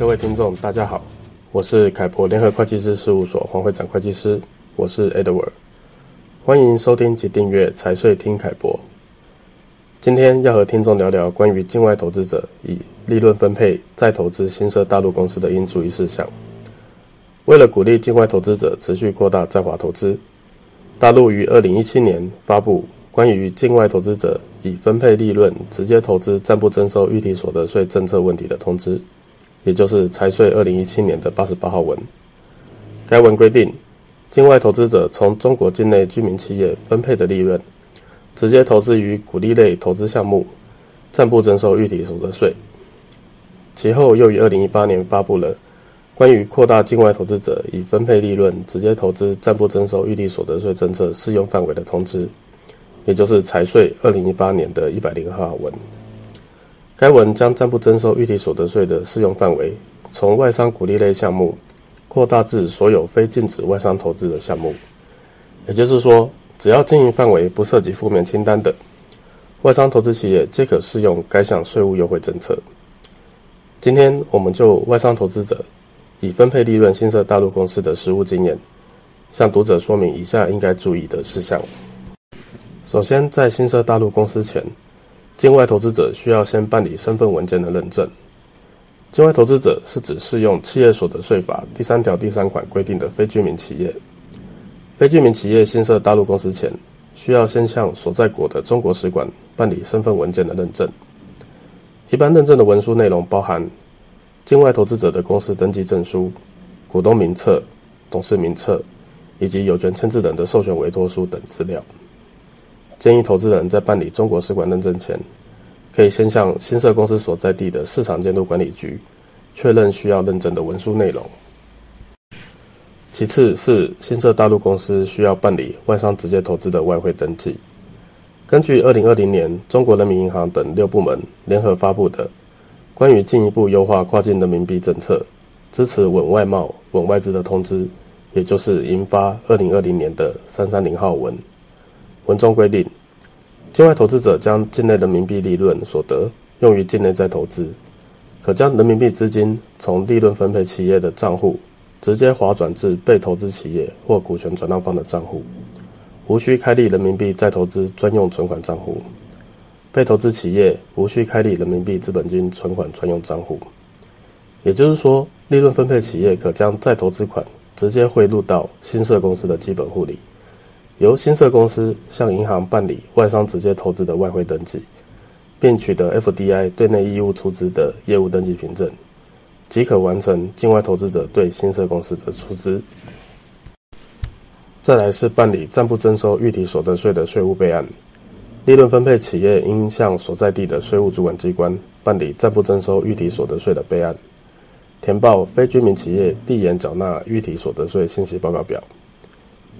各位听众，大家好，我是凯博联合会计师事务所黄会长会计师，我是 Edward，欢迎收听及订阅财税听凯博。今天要和听众聊聊关于境外投资者以利润分配再投资新设大陆公司的应注意事项。为了鼓励境外投资者持续扩大在华投资，大陆于二零一七年发布关于境外投资者以分配利润直接投资暂不征收预提所得税政策问题的通知，也就是财税二零一七年的八十八号文。该文规定，境外投资者从中国境内居民企业分配的利润，直接投资于股利类投资项目，暂不征收预提所得税。其后又于二零一八年发布了关于扩大境外投资者以分配利润直接投资暂不征收预提所得税政策适用范围的通知，也就是财税二零一八年的一百零二号文。该文将暂不征收预提所得税的适用范围从外商股利类项目扩大至所有非禁止外商投资的项目，也就是说。只要经营范围不涉及负面清单的外商投资企业，皆可适用该项税务优惠政策。今天，我们就外商投资者以分配利润新设大陆公司的实务经验，向读者说明以下应该注意的事项。首先，在新设大陆公司前，境外投资者需要先办理身份文件的认证。境外投资者是指适用企业所得税法第三条第三款规定的非居民企业。非居民企业新设大陆公司前，需要先向所在国的中国使馆办理身份文件的认证。一般认证的文书内容包含境外投资者的公司登记证书、股东名册、董事名册以及有权签字人的授权委托书等资料。建议投资人在办理中国使馆认证前，可以先向新设公司所在地的市场监督管理局确认需要认证的文书内容。其次是新设大陆公司需要办理外商直接投资的外汇登记。根据二零二零年中国人民银行等六部门联合发布的关于进一步优化跨境人民币政策，支持稳外贸、稳外资的通知，也就是银发二零二零年的三三零号文。文中规定，境外投资者将境内人民币利润所得用于境内再投资，可将人民币资金从利润分配企业的账户。直接划转至被投资企业或股权转让方的账户，无需开立人民币再投资专用存款账户。被投资企业无需开立人民币资本金存款专用账户。也就是说，利润分配企业可将再投资款直接汇入到新设公司的基本户里，由新设公司向银行办理外商直接投资的外汇登记，并取得 FDI 对内义务出资的业务登记凭证。即可完成境外投资者对新设公司的出资。再来是办理暂不征收预提所得税的税务备案。利润分配企业应向所在地的税务主管机关办理暂不征收预提所得税的备案，填报非居民企业递延缴纳预提所得税信息报告表，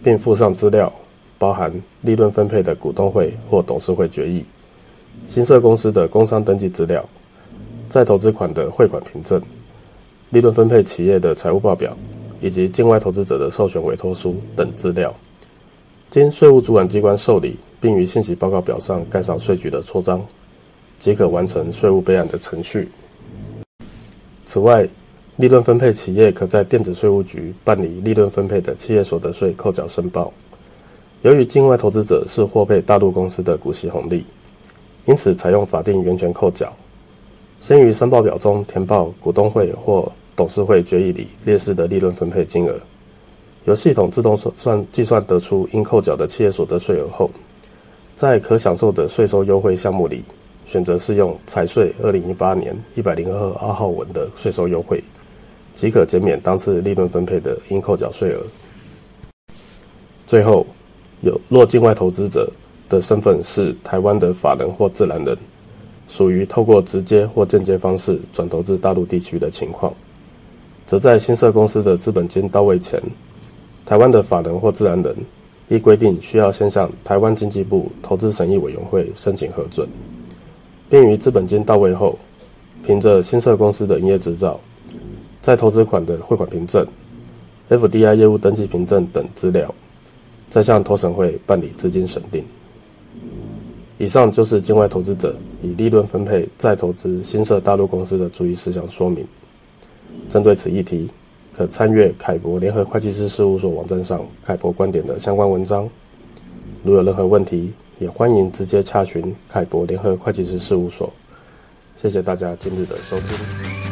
并附上资料，包含利润分配的股东会或董事会决议、新设公司的工商登记资料、再投资款的汇款凭证。利润分配企业的财务报表，以及境外投资者的授权委托书等资料，经税务主管机关受理，并于信息报告表上盖上税局的戳章，即可完成税务备案的程序。此外，利润分配企业可在电子税务局办理利润分配的企业所得税扣缴申报。由于境外投资者是获配大陆公司的股息红利，因此采用法定源权扣缴。先于申报表中填报股东会或董事会决议里列示的利润分配金额，由系统自动算计算得出应扣缴的企业所得税额后，在可享受的税收优惠项目里选择适用财税二零一八年一百零二二号文的税收优惠，即可减免当次利润分配的应扣缴税额。最后，有若境外投资者的身份是台湾的法人或自然人，属于透过直接或间接方式转投至大陆地区的情况，则在新设公司的资本金到位前，台湾的法人或自然人依规定需要先向台湾经济部投资审议委员会申请核准，并于资本金到位后，凭着新设公司的营业执照、再投资款的汇款凭证、FDI 业务登记凭证等资料，再向投审会办理资金审定。以上就是境外投资者以利润分配再投资新设大陆公司的注意事项说明。针对此议题，可参阅凯博联合会计师事务所网站上凯博观点的相关文章。如有任何问题，也欢迎直接洽询凯博联合会计师事务所。谢谢大家今日的收听。